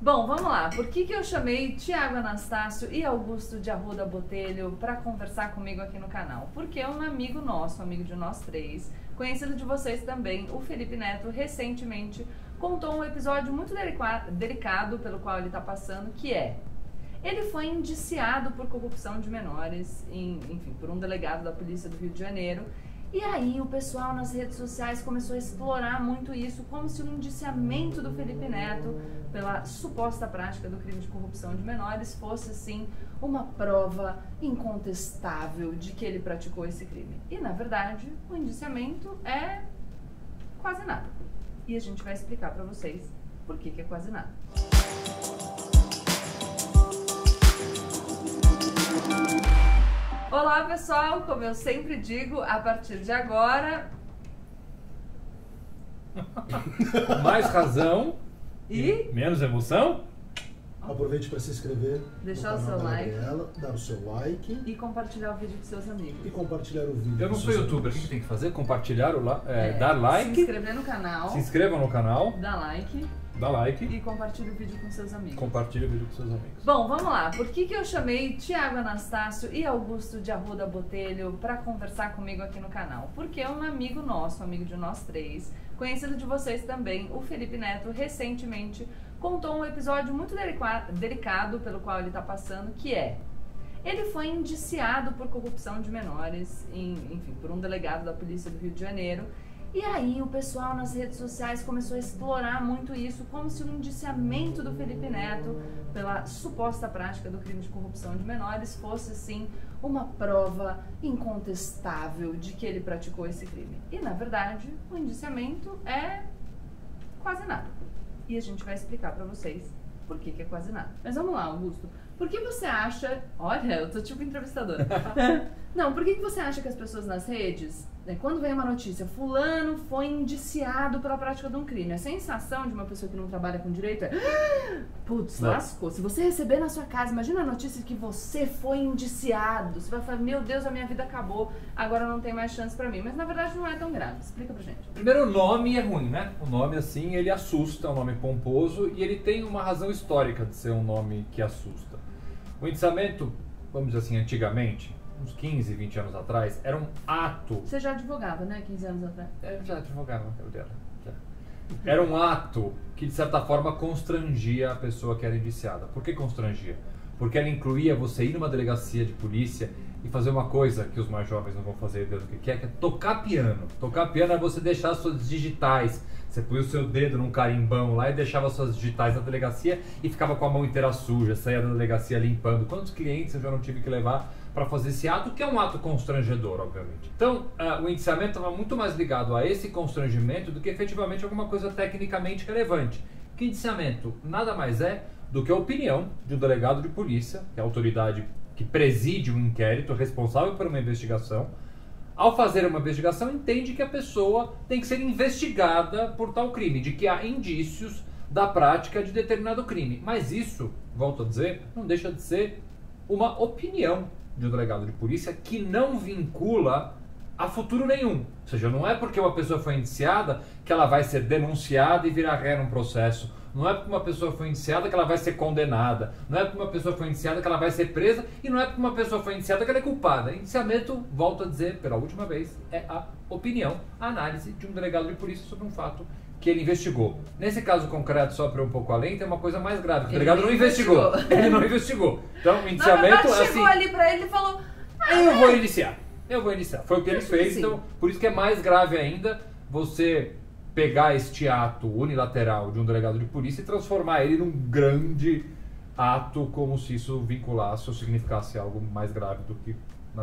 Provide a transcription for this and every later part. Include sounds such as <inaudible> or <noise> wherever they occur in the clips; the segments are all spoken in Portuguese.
Bom, vamos lá. Por que, que eu chamei Tiago Anastácio e Augusto de Arruda Botelho para conversar comigo aqui no canal? Porque um amigo nosso, amigo de nós três, conhecido de vocês também, o Felipe Neto, recentemente contou um episódio muito delicado pelo qual ele está passando, que é ele foi indiciado por corrupção de menores, em, enfim, por um delegado da Polícia do Rio de Janeiro. E aí o pessoal nas redes sociais começou a explorar muito isso, como se o indiciamento do Felipe Neto pela suposta prática do crime de corrupção de menores fosse, sim, uma prova incontestável de que ele praticou esse crime. E, na verdade, o indiciamento é quase nada. E a gente vai explicar para vocês por que, que é quase nada. Olá pessoal, como eu sempre digo, a partir de agora. <laughs> Mais razão e menos emoção. Aproveite para se inscrever. Deixar o seu like. Gabriela, dar o seu like. E compartilhar o vídeo com seus amigos. E compartilhar o vídeo. Eu não sou youtuber, o que tem que fazer? Compartilhar, o é, é, dar like. Se inscrever no canal. Se inscrevam no canal. Dá like dá like. E compartilhe o vídeo com seus amigos. Compartilhe o vídeo com seus amigos. Bom, vamos lá. Por que, que eu chamei Tiago Anastácio e Augusto de Arruda Botelho para conversar comigo aqui no canal? Porque um amigo nosso, amigo de nós três, conhecido de vocês também, o Felipe Neto, recentemente contou um episódio muito delicado pelo qual ele está passando, que é ele foi indiciado por corrupção de menores, em, enfim, por um delegado da Polícia do Rio de Janeiro. E aí o pessoal nas redes sociais começou a explorar muito isso, como se o indiciamento do Felipe Neto pela suposta prática do crime de corrupção de menores fosse, sim, uma prova incontestável de que ele praticou esse crime. E, na verdade, o indiciamento é quase nada. E a gente vai explicar para vocês por que, que é quase nada. Mas vamos lá, Augusto. Por que você acha. Olha, eu tô tipo entrevistadora. <laughs> Não, por que, que você acha que as pessoas nas redes né, quando vem uma notícia, fulano foi indiciado pela prática de um crime, a sensação de uma pessoa que não trabalha com direito é ah, putz, lascou. Se você receber na sua casa, imagina a notícia de que você foi indiciado. Você vai falar, meu Deus, a minha vida acabou, agora não tem mais chance para mim. Mas na verdade não é tão grave. Explica pra gente. Primeiro, o nome é ruim, né? O nome, assim, ele assusta, é um nome pomposo e ele tem uma razão histórica de ser um nome que assusta. O indiciamento, vamos dizer assim, antigamente, uns 15, 20 anos atrás, era um ato. Você já advogava, né? 15 anos atrás? É, já advogava, eu dela. Era um ato que, de certa forma, constrangia a pessoa que era indiciada. Por que constrangia? Porque ela incluía você ir numa delegacia de polícia e fazer uma coisa que os mais jovens não vão fazer, Deus o que quer, que é tocar piano. Tocar piano é você deixar suas digitais. Você põe o seu dedo num carimbão lá e deixava suas digitais na delegacia e ficava com a mão inteira suja, saía da delegacia limpando. Quantos clientes eu já não tive que levar para fazer esse ato, que é um ato constrangedor, obviamente. Então, uh, o indiciamento estava muito mais ligado a esse constrangimento do que efetivamente alguma coisa tecnicamente relevante. Que indiciamento nada mais é do que a opinião de um delegado de polícia, que é a autoridade que preside um inquérito, responsável por uma investigação, ao fazer uma investigação, entende que a pessoa tem que ser investigada por tal crime, de que há indícios da prática de determinado crime. Mas isso, volto a dizer, não deixa de ser uma opinião de um delegado de polícia que não vincula a futuro nenhum. Ou seja, não é porque uma pessoa foi indiciada que ela vai ser denunciada e virar ré num processo. Não é porque uma pessoa foi indiciada que ela vai ser condenada. Não é porque uma pessoa foi indiciada que ela vai ser presa. E não é porque uma pessoa foi indiciada que ela é culpada. Indiciamento, volto a dizer pela última vez, é a opinião, a análise de um delegado de polícia sobre um fato que ele investigou. Nesse caso concreto, só para um pouco além, tem uma coisa mais grave. O delegado não investigou. investigou. ele não investigou. Então, o indiciamento. Não, assim, chegou ali para ele e falou. Ah, eu vou iniciar. Eu vou iniciar. Foi o que ele fez. Sim. Então, por isso que é mais grave ainda você pegar este ato unilateral de um delegado de polícia e transformar ele num grande ato como se isso vinculasse ou significasse algo mais grave do que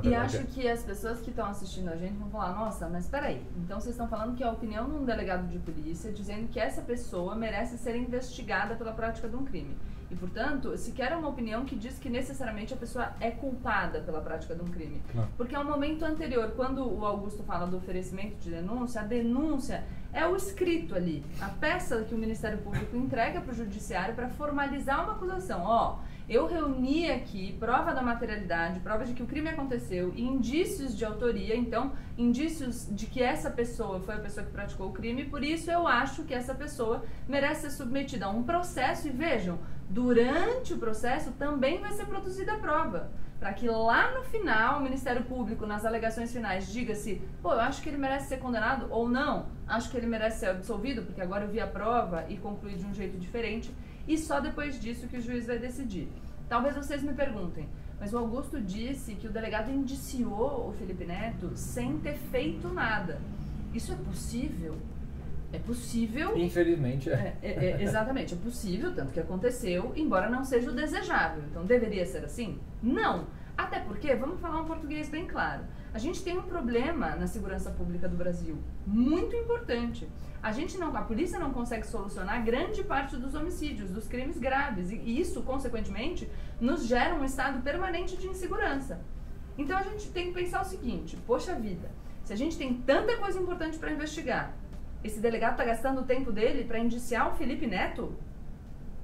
e acho que as pessoas que estão assistindo a gente vão falar, nossa, mas peraí, então vocês estão falando que a opinião de um delegado de polícia dizendo que essa pessoa merece ser investigada pela prática de um crime. E, portanto, sequer é uma opinião que diz que necessariamente a pessoa é culpada pela prática de um crime. Não. Porque é um momento anterior, quando o Augusto fala do oferecimento de denúncia, a denúncia é o escrito ali, a peça que o Ministério Público entrega para o Judiciário para formalizar uma acusação. Ó, Eu reuni aqui prova da materialidade, prova de que o crime aconteceu, e indícios de autoria, então, indícios de que essa pessoa foi a pessoa que praticou o crime, por isso eu acho que essa pessoa merece ser submetida a um processo. E vejam, durante o processo também vai ser produzida a prova. Para que lá no final, o Ministério Público, nas alegações finais, diga se, pô, eu acho que ele merece ser condenado ou não, acho que ele merece ser absolvido, porque agora eu vi a prova e concluí de um jeito diferente e só depois disso que o juiz vai decidir. Talvez vocês me perguntem, mas o Augusto disse que o delegado indiciou o Felipe Neto sem ter feito nada. Isso é possível? É possível. Infelizmente é. É, é, é. Exatamente, é possível, tanto que aconteceu, embora não seja o desejável. Então deveria ser assim? Não. Até porque, vamos falar um português bem claro. A gente tem um problema na segurança pública do Brasil, muito importante. A gente não, a polícia não consegue solucionar grande parte dos homicídios, dos crimes graves, e isso, consequentemente, nos gera um estado permanente de insegurança. Então a gente tem que pensar o seguinte: poxa vida, se a gente tem tanta coisa importante para investigar, esse delegado está gastando o tempo dele para indiciar o Felipe Neto?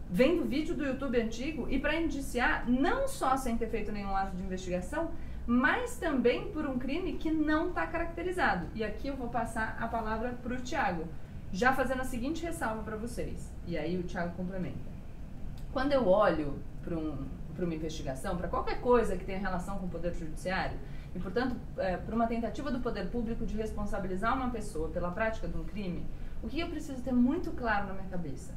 Vendo vídeo do YouTube antigo e para indiciar não só sem ter feito nenhum ato de investigação, mas também por um crime que não está caracterizado. E aqui eu vou passar a palavra para o Tiago, já fazendo a seguinte ressalva para vocês, e aí o Tiago complementa. Quando eu olho para um, uma investigação, para qualquer coisa que tenha relação com o Poder Judiciário, e, portanto, é, para uma tentativa do poder público de responsabilizar uma pessoa pela prática de um crime, o que eu preciso ter muito claro na minha cabeça?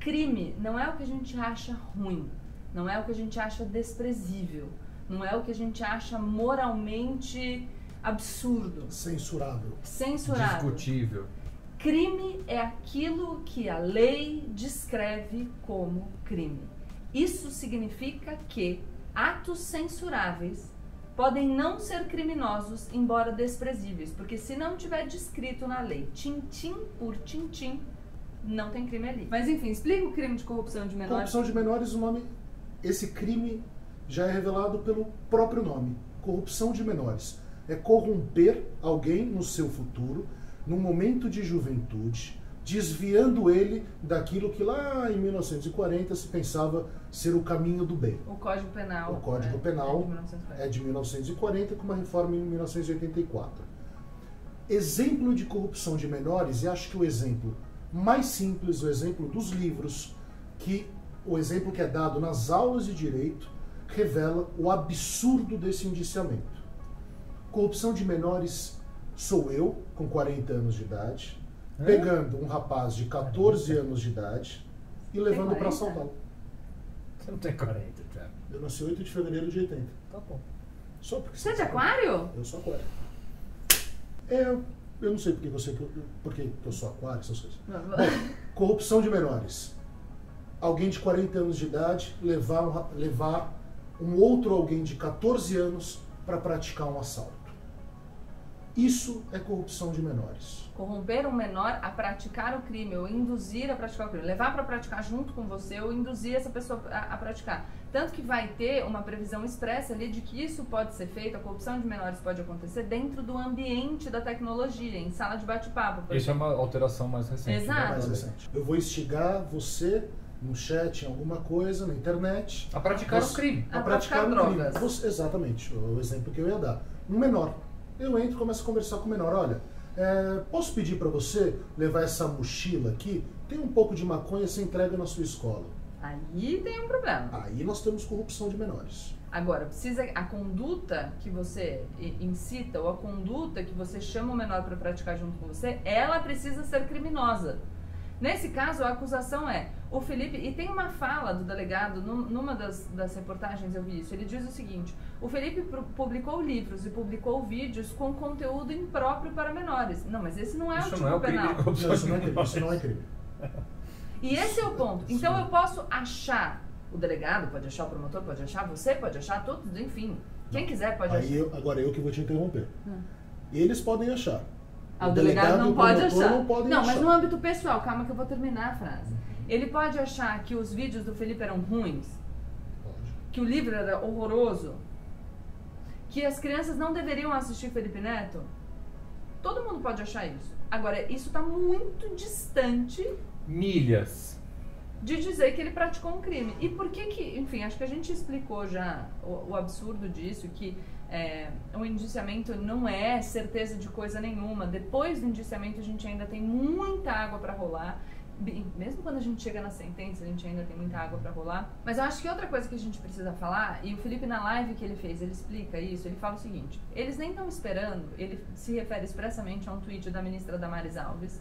Crime não é o que a gente acha ruim, não é o que a gente acha desprezível não é o que a gente acha moralmente absurdo. Censurável. Censurável. Discutível. Crime é aquilo que a lei descreve como crime. Isso significa que atos censuráveis podem não ser criminosos, embora desprezíveis, porque se não tiver descrito na lei, tintim por tintim, não tem crime ali. Mas enfim, explica o crime de corrupção de menores. Corrupção de menores, o nome, esse crime já é revelado pelo próprio nome: corrupção de menores. É corromper alguém no seu futuro, num momento de juventude, desviando ele daquilo que lá em 1940 se pensava ser o caminho do bem. O Código Penal. O Código é, Penal é de, 1940 com uma reforma em 1984. Exemplo de corrupção de menores, e acho que o exemplo mais simples, o exemplo dos livros, que o exemplo que é dado nas aulas de direito, revela o absurdo desse indiciamento. Corrupção de menores sou eu, com 40 anos de idade, é? Pegando um rapaz de 14 anos de idade e levando para São Paulo. Você não tem 40, Thiago. Eu nasci 8 de fevereiro de 80. Tá bom. Só porque você é de aquário? Eu sou aquário. É, eu não sei porque você porque eu sou aquário, essas coisas. Bom, corrupção de menores. Alguém de 40 anos de idade levar, levar um outro alguém de 14 anos para praticar um assalto. Isso é corrupção de menores. Corromper um menor a praticar o crime ou induzir a praticar o crime. Levar para praticar junto com você ou induzir essa pessoa a, a, praticar. Tanto que vai ter uma previsão expressa ali de que isso pode ser feito, a corrupção de menores pode acontecer dentro do ambiente da tecnologia, em sala de bate-papo. Isso é uma alteração mais recente. Né? Exato. Mais recente. Eu vou instigar você no chat, em alguma coisa, na internet. A praticar você, um crime. A, a praticar, praticar um drogas. crime. Você, exatamente, o exemplo que eu ia dar. Um menor. Eu entro e começo a conversar com o menor. Olha, é, posso pedir para você levar essa mochila aqui? Tem um pouco de maconha, você entrega na sua escola. Aí tem um problema. Aí nós temos corrupção de menores. Agora, precisa a conduta que você incita ou a conduta que você chama o menor para praticar junto com você, ela precisa ser criminosa. Nesse caso, a acusação é o Felipe, e tem uma fala do delegado, numa das, das reportagens eu vi isso, ele diz o seguinte: o Felipe publicou livros e publicou vídeos com conteúdo impróprio para menores. Não, mas esse não é isso o tipo não é o penal. Não, isso não é crime. Isso não é crime. E esse é o ponto. Então eu posso achar, o delegado pode achar, o promotor pode achar, você pode achar, todos, enfim. Quem quiser pode Aí achar. Eu, agora eu que vou te interromper. Hum. Eles podem achar. Ah, o, o delegado, delegado, não pode achar. Não, podem não achar. mas no âmbito pessoal, calma que eu vou terminar a frase. Ele pode achar que os vídeos do Felipe eram ruins, pode. que o livro era horroroso, que as crianças não deveriam assistir Felipe Neto. Todo mundo pode achar isso. Agora, isso está muito distante. Milhas. de dizer que ele praticou um crime. E por que que, enfim, acho que a gente explicou já o, o absurdo disso, que é, o indiciamento não é certeza de coisa nenhuma. Depois do indiciamento a gente ainda tem muita água para rolar. Mesmo quando a gente chega na sentença, a gente ainda tem muita água para rolar. Mas eu acho que outra coisa que a gente precisa falar, e o Felipe na live que ele fez, ele explica isso, ele fala o seguinte, eles nem estão esperando, ele se refere expressamente a um tweet da ministra Damares Alves,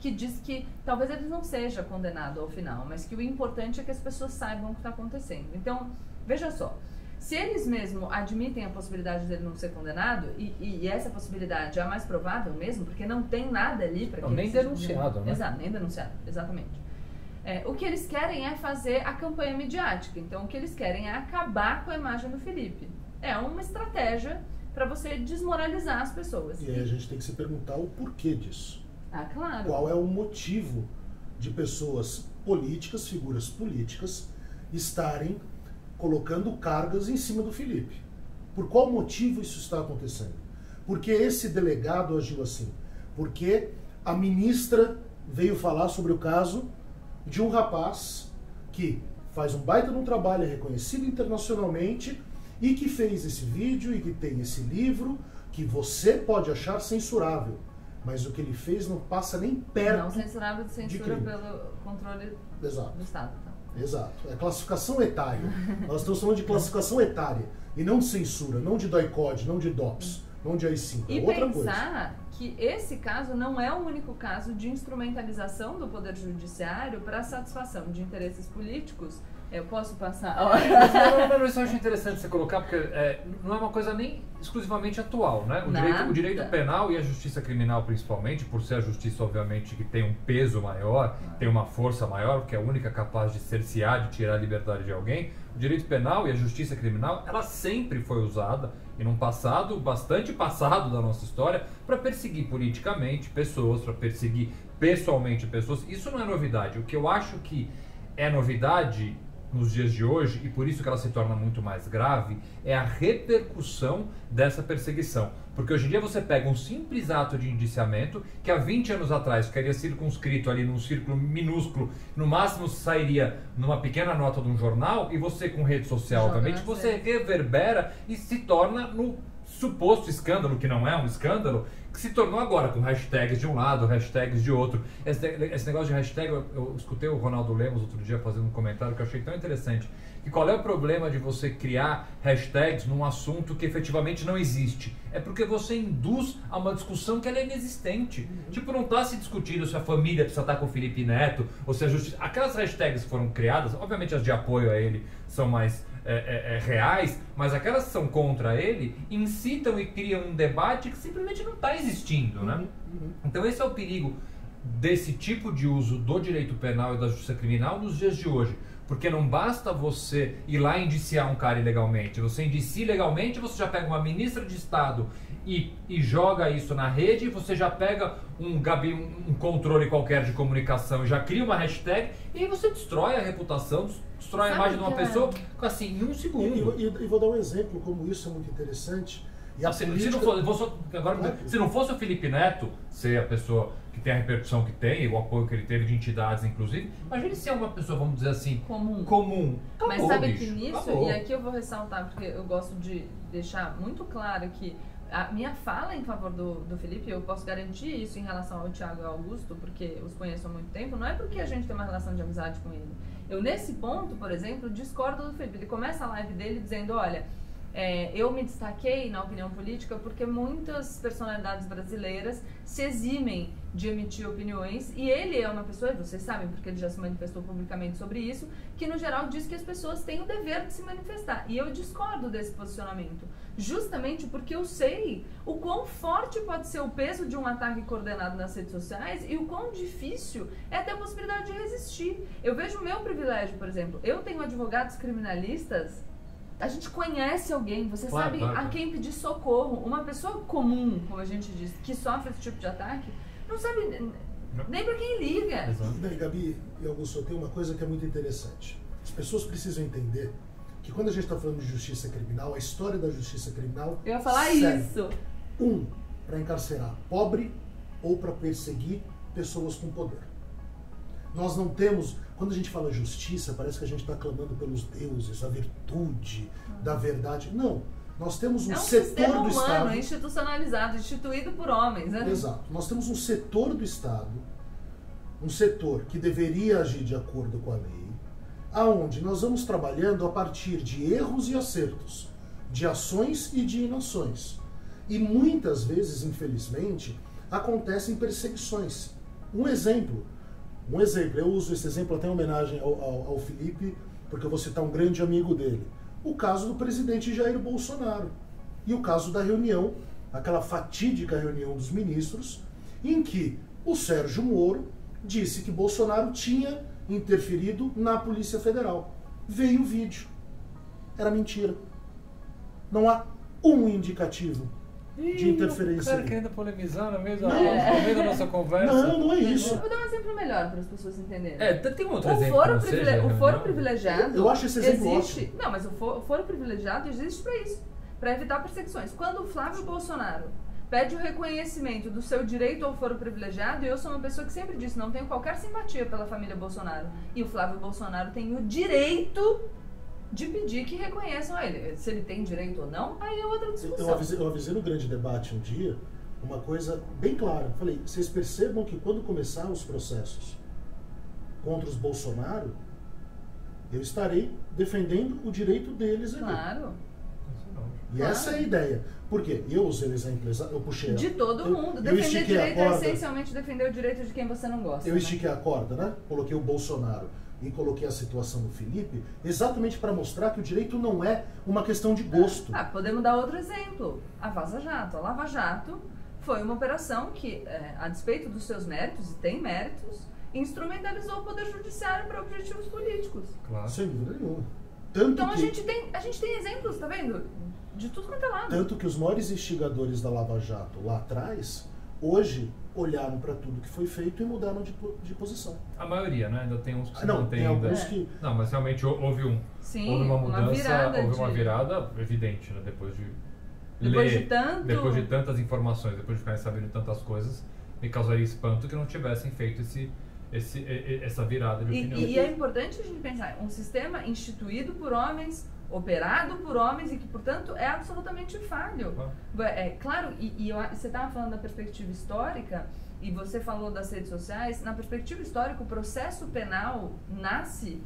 que diz que talvez ele não seja condenado ao final, mas que o importante é que as pessoas saibam o que está acontecendo. Então, veja só, se eles mesmo admitem a possibilidade dele não ser condenado, e, e, essa possibilidade é a mais provável mesmo, porque não tem nada ali para que Nem denunciado, né? Exato, nem denunciado, exatamente. É, o que eles querem é fazer a campanha midiática. Então, o que eles querem é acabar com a imagem do Felipe. É uma estratégia para você desmoralizar as pessoas. E aí a gente tem que se perguntar o porquê disso. Ah, claro. Qual é o motivo de pessoas políticas, figuras políticas, estarem colocando cargas em cima do Felipe. Por qual motivo isso está acontecendo? Porque esse delegado agiu assim? Porque a ministra veio falar sobre o caso de um rapaz que faz um baita de um trabalho, é reconhecido internacionalmente e que fez esse vídeo e que tem esse livro que você pode achar censurável. Mas o que ele fez não passa nem perto. Não censurável de censura de pelo controle Exato. do Estado. Tá? Exato. É classificação etária. <laughs> Nós estamos falando de classificação etária. E não de censura, não de DOI-CODE, não de DOPS, não de AI-5. É e outra pensar coisa. que esse caso não é o único caso de instrumentalização do Poder Judiciário para satisfação de interesses políticos eu posso passar? não, não, não, isso eu acho interessante você colocar, porque é, não é uma coisa nem exclusivamente atual, né? O direito, o direito, penal e a justiça criminal, principalmente, por ser a justiça, obviamente, que tem um peso maior, tem uma força maior, porque é a única capaz de cercear, de tirar a liberdade de alguém, o direito penal e a justiça criminal, ela sempre foi usada, e num passado, bastante passado da nossa história, para perseguir politicamente pessoas, para perseguir pessoalmente pessoas. Isso não é novidade. O que eu acho que é novidade nos dias de hoje, e por isso que ela se torna muito mais grave, é a repercussão dessa perseguição. Porque hoje em dia você pega um simples ato de indiciamento, que há 20 anos atrás ficaria circunscrito ali num círculo minúsculo, no máximo sairia numa pequena nota de um jornal, e você com rede social, obviamente, você reverbera e se torna no suposto escândalo, que não é um escândalo, que se tornou agora com hashtags de um lado, hashtags de outro. Esse, esse negócio de hashtag, eu, eu, escutei o Ronaldo Lemos outro dia fazendo um comentário que eu achei tão interessante. Que qual é o problema de você criar hashtags num assunto que efetivamente não existe? É porque você induz a uma discussão que é inexistente. Uhum. Tipo, não está se discutindo se a família precisa estar com o Felipe Neto, ou se a justiça. Aquelas hashtags que foram criadas, obviamente as de apoio a ele são mais é, é, é, reais, mas aquelas que são contra ele incitam e criam um debate que simplesmente não está existindo, né? Uhum, uhum. Então esse é o perigo desse tipo de uso do direito penal e da justiça criminal nos dias de hoje. Porque não basta você ir lá indiciar um cara ilegalmente. Você indicia legalmente, você já pega uma ministra de Estado e, e joga isso na rede, você já pega um, gabi, um controle qualquer de comunicação, já cria uma hashtag e aí você destrói a reputação, destrói Sabe a imagem de uma é? pessoa assim, em um segundo. E, e, e, vou dar um exemplo como isso é muito interessante. E a se, política... se, não fosse, agora, se não fosse o Felipe Neto ser a pessoa que tem a repercussão que tem, o apoio que ele teve de entidades, inclusive, imagine se é uma pessoa, vamos dizer assim, comum. comum. Acabou, Mas sabe bicho, que nisso, acabou. e aqui eu vou ressaltar, porque eu gosto de deixar muito claro que a minha fala em favor do, do Felipe, eu posso garantir isso em relação ao Thiago e ao Augusto, porque os conheço há muito tempo, não é porque a gente tem uma relação de amizade com ele. Eu, nesse ponto, por exemplo, discordo do Felipe. Ele começa a live dele dizendo: olha. É, eu me destaquei na opinião política porque muitas personalidades brasileiras se eximem de emitir opiniões e ele é uma pessoa, vocês sabem porque ele já se manifestou publicamente sobre isso, que no geral diz que as pessoas têm o dever de se manifestar. E eu discordo desse posicionamento justamente porque eu sei o quão forte pode ser o peso de um ataque coordenado nas redes sociais e o quão difícil é ter a possibilidade de resistir. Eu vejo o meu privilégio, por exemplo, eu tenho advogados criminalistas a gente conhece alguém, você claro, sabe claro. a quem pedir socorro. Uma pessoa comum, como a gente diz, que sofre esse tipo de ataque, não sabe nem para quem liga. Exato. Bem, Gabi e Augusto, tem uma coisa que é muito interessante. As pessoas precisam entender que quando a gente está falando de justiça criminal, a história da justiça criminal. Eu ia falar isso. Um, para encarcerar pobre ou para perseguir pessoas com poder. Nós não temos. Quando a gente fala justiça, parece que a gente está clamando pelos deuses, a virtude da verdade. Não. Nós temos um, é um setor do humano Estado. institucionalizado, instituído por homens, né? Exato. Nós temos um setor do Estado, um setor que deveria agir de acordo com a lei, aonde nós vamos trabalhando a partir de erros e acertos, de ações e de inações. E muitas vezes, infelizmente, acontecem perseguições. Um exemplo, um exemplo, eu uso esse exemplo até em homenagem ao, ao, ao Felipe, porque eu vou citar um grande amigo dele. O caso do presidente Jair Bolsonaro. E o caso da reunião, aquela fatídica reunião dos ministros, em que o Sérgio Moro disse que Bolsonaro tinha interferido na Polícia Federal. Veio o vídeo. Era mentira. Não há um indicativo de interferência. O cara ali. querendo polemizar no meio da, Não. no meio da nossa conversa. Não, não é isso. Eu vou dar um exemplo melhor para as pessoas entenderem. É, tem um outro o exemplo. foro, seja o foro reunião? privilegiado. Eu acho esse exemplo existe. ótimo. Não, mas o foro, o foro privilegiado existe para isso para evitar perseguições. Quando o Flávio Bolsonaro pede o reconhecimento do seu direito ao foro privilegiado, e eu sou uma pessoa que sempre disse não tenho qualquer simpatia pela família Bolsonaro. E o Flávio Bolsonaro tem o direito de pedir que reconheçam ele. Se ele tem direito ou não, aí é outra discussão. Eu avisei, eu avisei no grande debate um dia uma coisa bem clara. Falei, vocês percebam que quando começar os processos contra os Bolsonaro, eu estarei defendendo o direito deles aqui. Claro. E Claro. essa é a ideia. Por quê? Eu usei o exemplo, eu puxei. De todo eu- mundo. Eu Defender direito é essencialmente defender o direito de quem você não gosta. Eu né? estiquei a corda, né? Coloquei o Bolsonaro e coloquei a situação do Felipe, exatamente para mostrar que o direito não é uma questão de gosto. Ah, podemos dar outro exemplo. A Vaza Jato. A Lava Jato foi uma operação que, é, a despeito dos seus méritos, e tem méritos, instrumentalizou o Poder Judiciário para objetivos políticos. Claro. Sem dúvida nenhuma. Tanto Então a que, gente, tem, a gente tem exemplos, tá vendo? De tudo quanto é lado. tanto que os maiores instigadores da Lava Jato lá atrás, hoje olharam para tudo que foi feito e mudaram de, de posição. A maioria, né? Ainda tem uns que se Ah, não, mantêm tem ainda. alguns É. que. Não, mas realmente hou- houve um. Sim, houve uma mudança, virada houve uma de- virada evidente, né? Depois de Depois ler, de tanto- depois de tantas informações, depois de ficarem sabendo tantas coisas, me causaria espanto que não tivessem feito esse, esse, e- e- essa virada de E, opinião. e é importante a gente pensar, um sistema instituído por homens, operado por homens e que, portanto, é absolutamente falho. É claro, e, e eu você estava falando da perspectiva histórica e você falou das redes sociais. Na perspectiva histórica, o processo penal nasce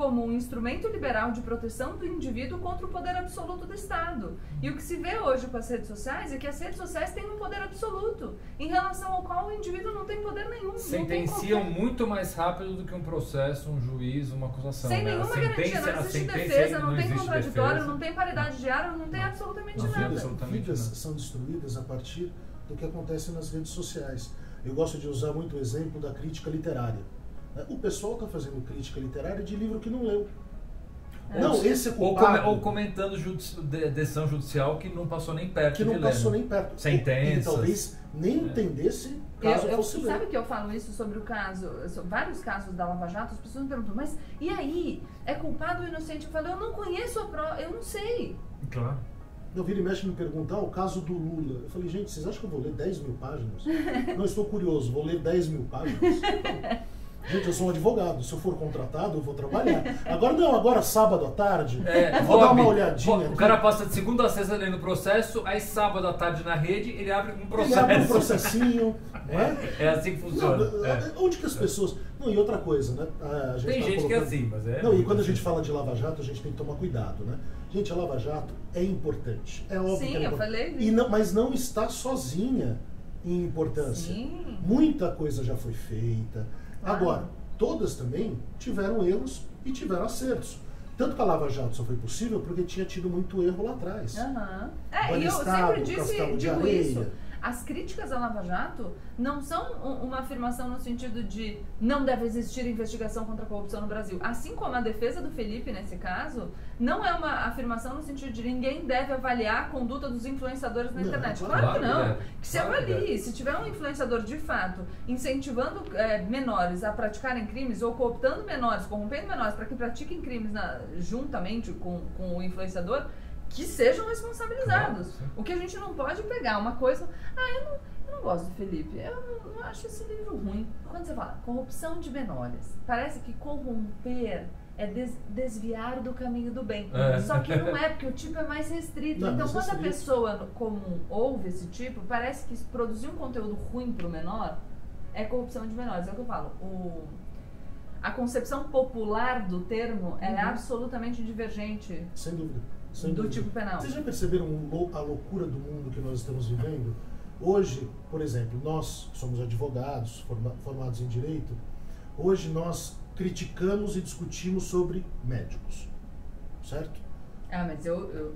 como um instrumento liberal de proteção do indivíduo contra o poder absoluto do Estado. E o que se vê hoje com as redes sociais é que as redes sociais têm um poder absoluto, em relação ao qual o indivíduo não tem poder nenhum. não tem Sentenciam qualquer- muito mais rápido do que um processo, um juiz, uma acusação. Sem né? A nenhuma garantia, não existe defesa, não, tem existe contraditório, defesa. não tem paridade de ar, não tem absolutamente Não, nada. vidas- vidas são destruídas a partir do que acontece nas redes sociais. Eu gosto de usar muito o exemplo da crítica literária. Né? O pessoal está fazendo crítica literária de livro que não leu. É. Não, esse é Ou, culpado. come- ou comentando judici- de- decisão judicial que não passou nem perto que não passou né? nem perto. Sentenças. E talvez nem É. entendesse Eu, caso eu- fosse ler. sabe que eu falo isso sobre o caso, so- vários casos da Lava Jato, as pessoas me perguntam, mas e aí? É culpado ou inocente? Eu falo, eu não conheço a prova, eu não sei. Claro. Eu vira e mexe me perguntar o caso do Lula. Eu falei, gente, vocês acham que eu vou ler 10 mil páginas? <laughs> não, estou curioso, vou ler 10 mil páginas. <laughs> Gente, eu sou um advogado. Se eu for contratado, eu vou trabalhar. Agora não, agora sábado à tarde. É, eu vou dar uma olhadinha. O aqui. cara passa de segunda a sexta lendo o processo, aí sábado à tarde na rede ele abre um Ele processo. abre um processinho, não <laughs> é? É assim que funciona. Não, É. Onde que as pessoas. Não, e outra coisa, né? A gente Tem tá gente que é colocando- assim, mas é. Não, e quando a gente fala de Lava Jato, a gente tem que tomar cuidado, né? Gente, a Lava Jato é importante. É óbvio Sim, é eu falei. E não, mas não está sozinha em importância. Sim. Muita coisa já foi feita. Claro. Agora, todas também tiveram erros e tiveram acertos. Tanto que a Lava Jato só foi possível porque tinha tido muito erro lá atrás. Aham. É, e eu sempre disse, digo Areia. isso. As críticas à Lava Jato não são um- uma afirmação no sentido de não deve existir investigação contra a corrupção no Brasil. Assim como a defesa do Felipe, nesse caso, não é uma afirmação no sentido de ninguém deve avaliar a conduta dos influenciadores na Não, internet. claro Claro, que não. deve. Que se Claro que avalie. Se tiver um influenciador de fato incentivando é, menores a praticarem crimes ou cooptando menores, corrompendo menores para que pratiquem crimes na- juntamente com, com o influenciador, que sejam responsabilizados. Claro, o que a gente não pode pegar uma coisa, ah, eu não, Eu não gosto do Felipe. Eu não acho esse livro ruim. Quando você fala corrupção de menores, parece que corromper é des desviar do caminho do bem. É. Só que não é, porque o tipo é mais restrito. Não, então, quando a livro- pessoa comum ouve esse tipo, parece que produzir um conteúdo ruim pro menor é corrupção de menores. É o que eu falo. O, a concepção popular do termo é Uhum. absolutamente divergente Sem dúvida. Sem do dúvida. tipo penal. Vocês já perceberam a loucura do mundo que nós estamos vivendo? Hoje, por exemplo, nós somos advogados, forma- formados em direito. Hoje nós criticamos e discutimos sobre médicos, certo? Ah, mas eu, eu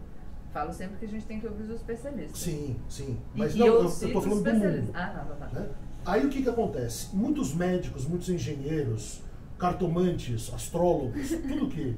falo sempre que a gente tem que ouvir os especialistas. Sim, sim. Mas e não, eu, os falando do mundo. Ah, não, tá, tá. né? Aí o que, que acontece? Muitos médicos, muitos engenheiros, cartomantes, astrólogos, tudo que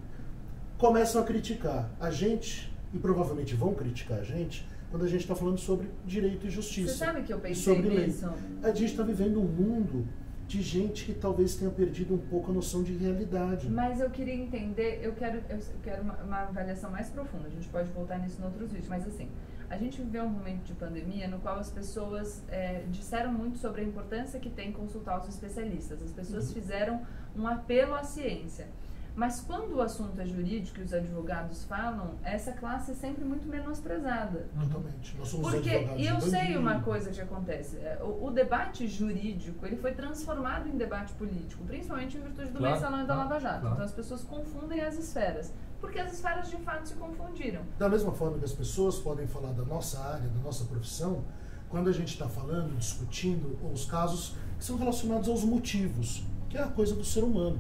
começam a criticar a gente e provavelmente vão criticar a gente quando a gente está falando sobre direito e justiça. Você sabe que eu pensei sobre lei. nisso? A gente está vivendo um mundo de gente que talvez tenha perdido um pouco a noção de realidade. Mas eu queria entender, eu quero, eu quero uma, uma avaliação mais profunda. A gente pode voltar nisso em outros vídeos, mas assim, a gente viveu um momento de pandemia no qual as pessoas é, disseram muito sobre a importância que tem consultar os especialistas. As pessoas Uhum. fizeram um apelo à ciência. Mas quando o assunto é jurídico e os advogados falam, essa classe é sempre muito menosprezada. Totalmente. Nós somos Porque, advogados e eu sei bandido. uma coisa que acontece, é, o, o debate jurídico, ele foi transformado em debate político, principalmente em virtude do Claro, mensalão e da claro, Lava Jato. claro. Então as pessoas confundem as esferas, porque as esferas de fato se confundiram. Da mesma forma que as pessoas podem falar da nossa área, da nossa profissão, quando a gente está falando, discutindo os casos que são relacionados aos motivos, que é a coisa do ser humano.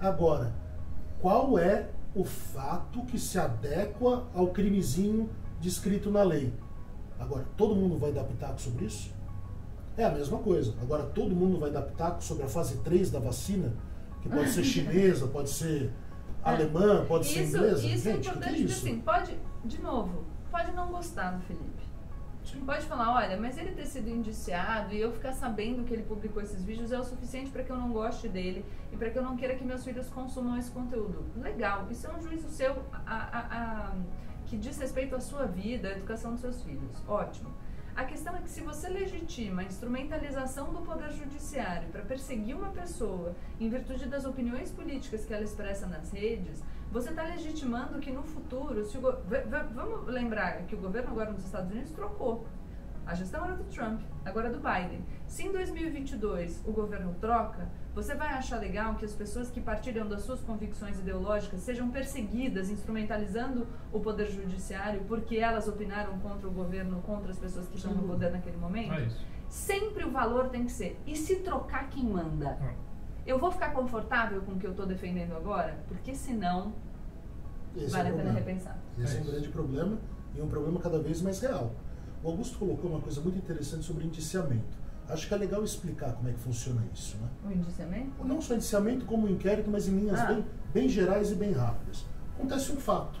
Agora, qual é o fato que se adequa ao crimezinho descrito na lei? Agora, todo mundo vai dar pitaco sobre isso? É a mesma coisa. Agora, todo mundo vai dar pitaco sobre a fase 3 da vacina, que pode ser chinesa, pode ser alemã, pode ser isso inglesa. isso é Gente, que importante, é porque assim, pode, de novo, pode não gostar do Felipe. Pode falar, olha, mas ele ter sido indiciado e eu ficar sabendo que ele publicou esses vídeos é o suficiente para que eu não goste dele e para que eu não queira que meus filhos consumam esse conteúdo. Legal, isso é um juízo seu a- a- a- que diz respeito à sua vida, à educação dos seus filhos. Ótimo. A questão é que se você legitima a instrumentalização do poder judiciário para perseguir uma pessoa em virtude das opiniões políticas que ela expressa nas redes, você está legitimando que no futuro, se go- vamos lembrar que o governo agora nos Estados Unidos trocou. A gestão era do Trump, agora é do Biden. Se em 2022 o governo troca, você vai achar legal que as pessoas que partilham das suas convicções ideológicas sejam perseguidas, instrumentalizando o poder judiciário porque elas opinaram contra o governo, contra as pessoas que estão no Sim. poder naquele momento? É. Sempre o valor tem que ser. E se trocar quem manda? Hum. Eu vou ficar confortável com o que eu estou defendendo agora? Porque senão Esse vale é a o pena repensar. Esse é um É isso. grande problema e um problema cada vez mais real. O Augusto colocou uma coisa muito interessante sobre indiciamento. Acho que é legal explicar como é que funciona isso. Né? O indiciamento? Não só indiciamento como inquérito, mas em linhas Ah. bem, bem gerais e bem rápidas. Acontece um fato.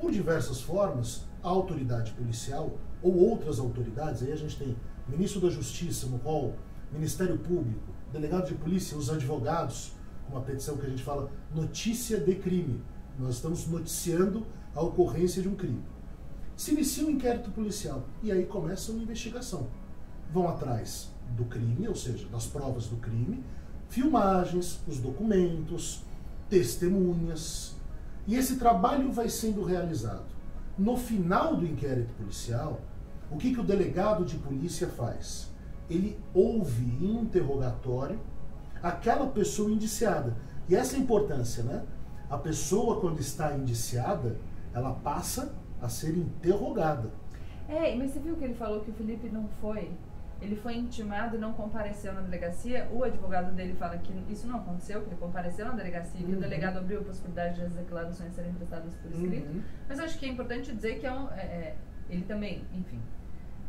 Por diversas formas, a autoridade policial ou outras autoridades, aí a gente tem ministro da Justiça, no qual Ministério Público, delegado de polícia, os advogados, uma petição que a gente fala notícia de crime. Nós estamos noticiando a ocorrência de um crime. Se inicia um inquérito policial e aí começa uma investigação. Vão atrás do crime, ou seja, das provas do crime, filmagens, os documentos, testemunhas. E esse trabalho vai sendo realizado. No final do inquérito policial, o que, que o delegado de polícia faz? Ele ouve em interrogatório aquela pessoa indiciada. E essa é a importância, né? A pessoa, quando está indiciada, ela passa a ser interrogada. É, mas você viu que ele falou que o Felipe não foi? Ele foi intimado e não compareceu na delegacia. O advogado dele fala que isso não aconteceu, que ele compareceu na delegacia, que o Uhum. delegado abriu a possibilidade de as declarações serem prestadas por escrito. Uhum. Mas acho que é importante dizer que é um, é, é, ele também, enfim,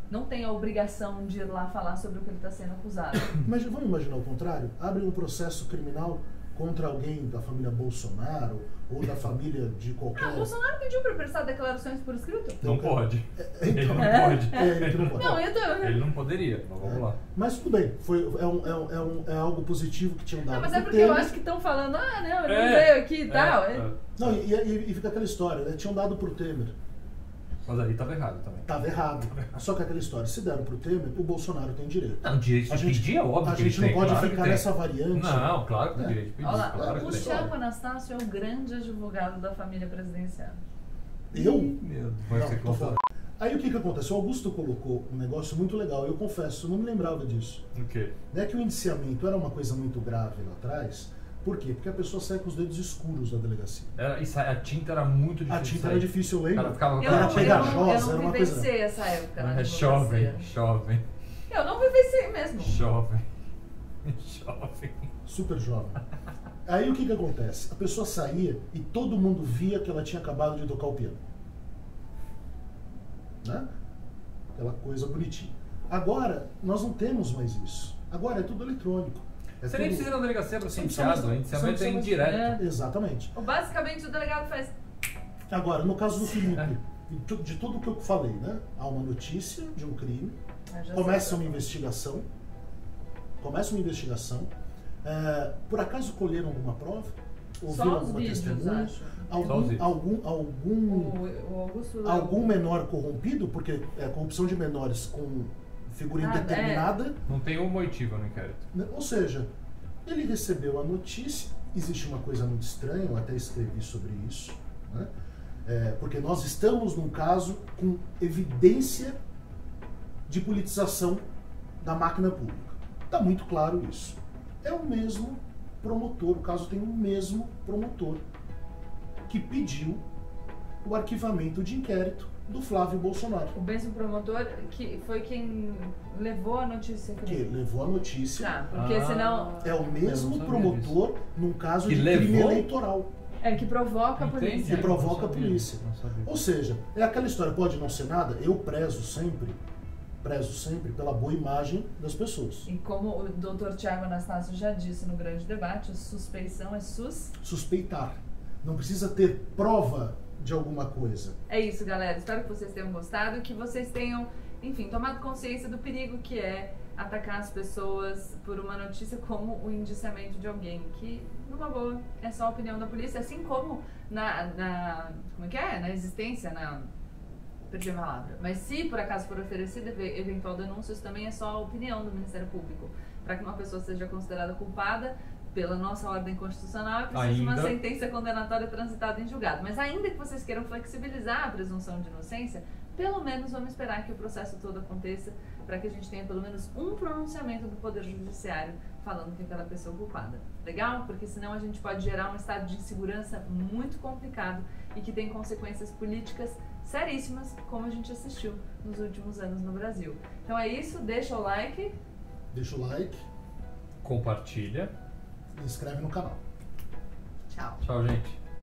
não tem a obrigação de ir lá falar sobre o que ele está sendo acusado. <coughs> Mas vamos imaginar o contrário? Abre um processo criminal contra alguém da família Bolsonaro ou da família de qualquer. Ah, o Bolsonaro pediu para prestar declarações por escrito? Não pode. Ele Então, não É. pode. é, ele que não pode. Não, eu tô. Ele não poderia, mas vamos lá. Mas tudo bem, foi, é, um- é um- é um- é algo positivo que tinham dado. Não, mas é porque eu Temer. acho que estão falando, ah, não, ele É, não veio aqui e é, tal. é. Não, e, e- e fica aquela história, né? Tinham dado pro Temer. Mas aí tava errado também. Tava errado. Só que aquela história, se deram pro Temer, o Bolsonaro tem direito. Não, direito A de gente- pedir é óbvio a que ele gente não tem, pode claro ficar nessa variante. Não, claro que tem É. direito de pedir. Olha lá, claro o. Thiago Anastácio é o grande advogado da família presidencial. Eu? Meu, vai Não, tô. Aí o que que acontece? O Augusto colocou um negócio muito legal, eu confesso, eu não me lembrava disso. O quê? Não é que o indiciamento era uma coisa muito grave lá atrás. Por quê? Porque a pessoa sai com os dedos escuros da delegacia. Era, isso, a tinta era muito difícil. A tinta de era sair. difícil, eu O lembro. cara ficava com Eu Era não, aquela eu pegajosa, não, eu era não uma coisa- vivenciei essa época na É jovem, jovem, Eu não vivenciei mesmo. jovem, <laughs> jovem. Super jovem. Aí o que que acontece? A pessoa saía e todo mundo via que ela tinha acabado de tocar o piano. Né? Aquela coisa bonitinha. Agora, nós não temos mais isso. Agora é tudo eletrônico. É Você nem tudo- precisa ir na delegacia pra ser precisa indiciado, o indiciamento você é precisa indireto. É. Exatamente. Ou Basicamente o delegado faz. Agora, no caso do <laughs> Felipe, É. de tu- de tudo que eu falei, né? Há uma notícia de um crime, Ah, começa uma investigação, começa uma investigação. é, por acaso colheram alguma prova? Ouviram alguma vídeos, testemunha? acho. Algum, algum, algum, O, o Augusto. algum menor corrompido, porque é corrupção de menores com figura Ah, é. indeterminada, Não tem um motivo no inquérito. né? ou seja, ele recebeu a notícia, existe uma coisa muito estranha, eu até escrevi sobre isso, né? É, porque nós estamos num caso com evidência de politização da máquina pública. Está muito claro isso. É o mesmo promotor, o caso tem o mesmo promotor que pediu o arquivamento de inquérito do Flávio Bolsonaro, O mesmo promotor que foi quem levou a notícia que crime. levou a notícia. Tá, porque Ah. senão. É o mesmo promotor num caso Que de crime levou? eleitoral. É que provoca a polícia. Que provoca a polícia. Ou seja, é aquela história, pode não ser nada, eu prezo sempre, prezo sempre pela boa imagem das pessoas. E como o doutor Tiago Anastácio já disse no grande debate, a suspeição é sus. Suspeitar. Não precisa ter prova de alguma coisa. É isso, galera. Espero que vocês tenham gostado, que vocês tenham, enfim, tomado consciência do perigo que é atacar as pessoas por uma notícia como o indiciamento de alguém, que, numa boa, é só a opinião da polícia, assim como na. na como é que é? Na existência, na. Perdi a palavra. Mas se por acaso for oferecida ev- eventual denúncia, isso também é só a opinião do Ministério Público. Para que uma pessoa seja considerada culpada, pela nossa ordem constitucional, é preciso de uma Ainda. sentença condenatória transitada em julgado. Mas ainda que vocês queiram flexibilizar a presunção de inocência, pelo menos vamos esperar que o processo todo aconteça para que a gente tenha pelo menos um pronunciamento do Poder Judiciário falando que aquela pessoa é culpada. Legal? Porque senão a gente pode gerar um estado de insegurança muito complicado e que tem consequências políticas seríssimas, como a gente assistiu nos últimos anos no Brasil. Então é isso, deixa o like. Deixa o like Compartilha. E inscreve no canal. Tchau. Tchau, gente.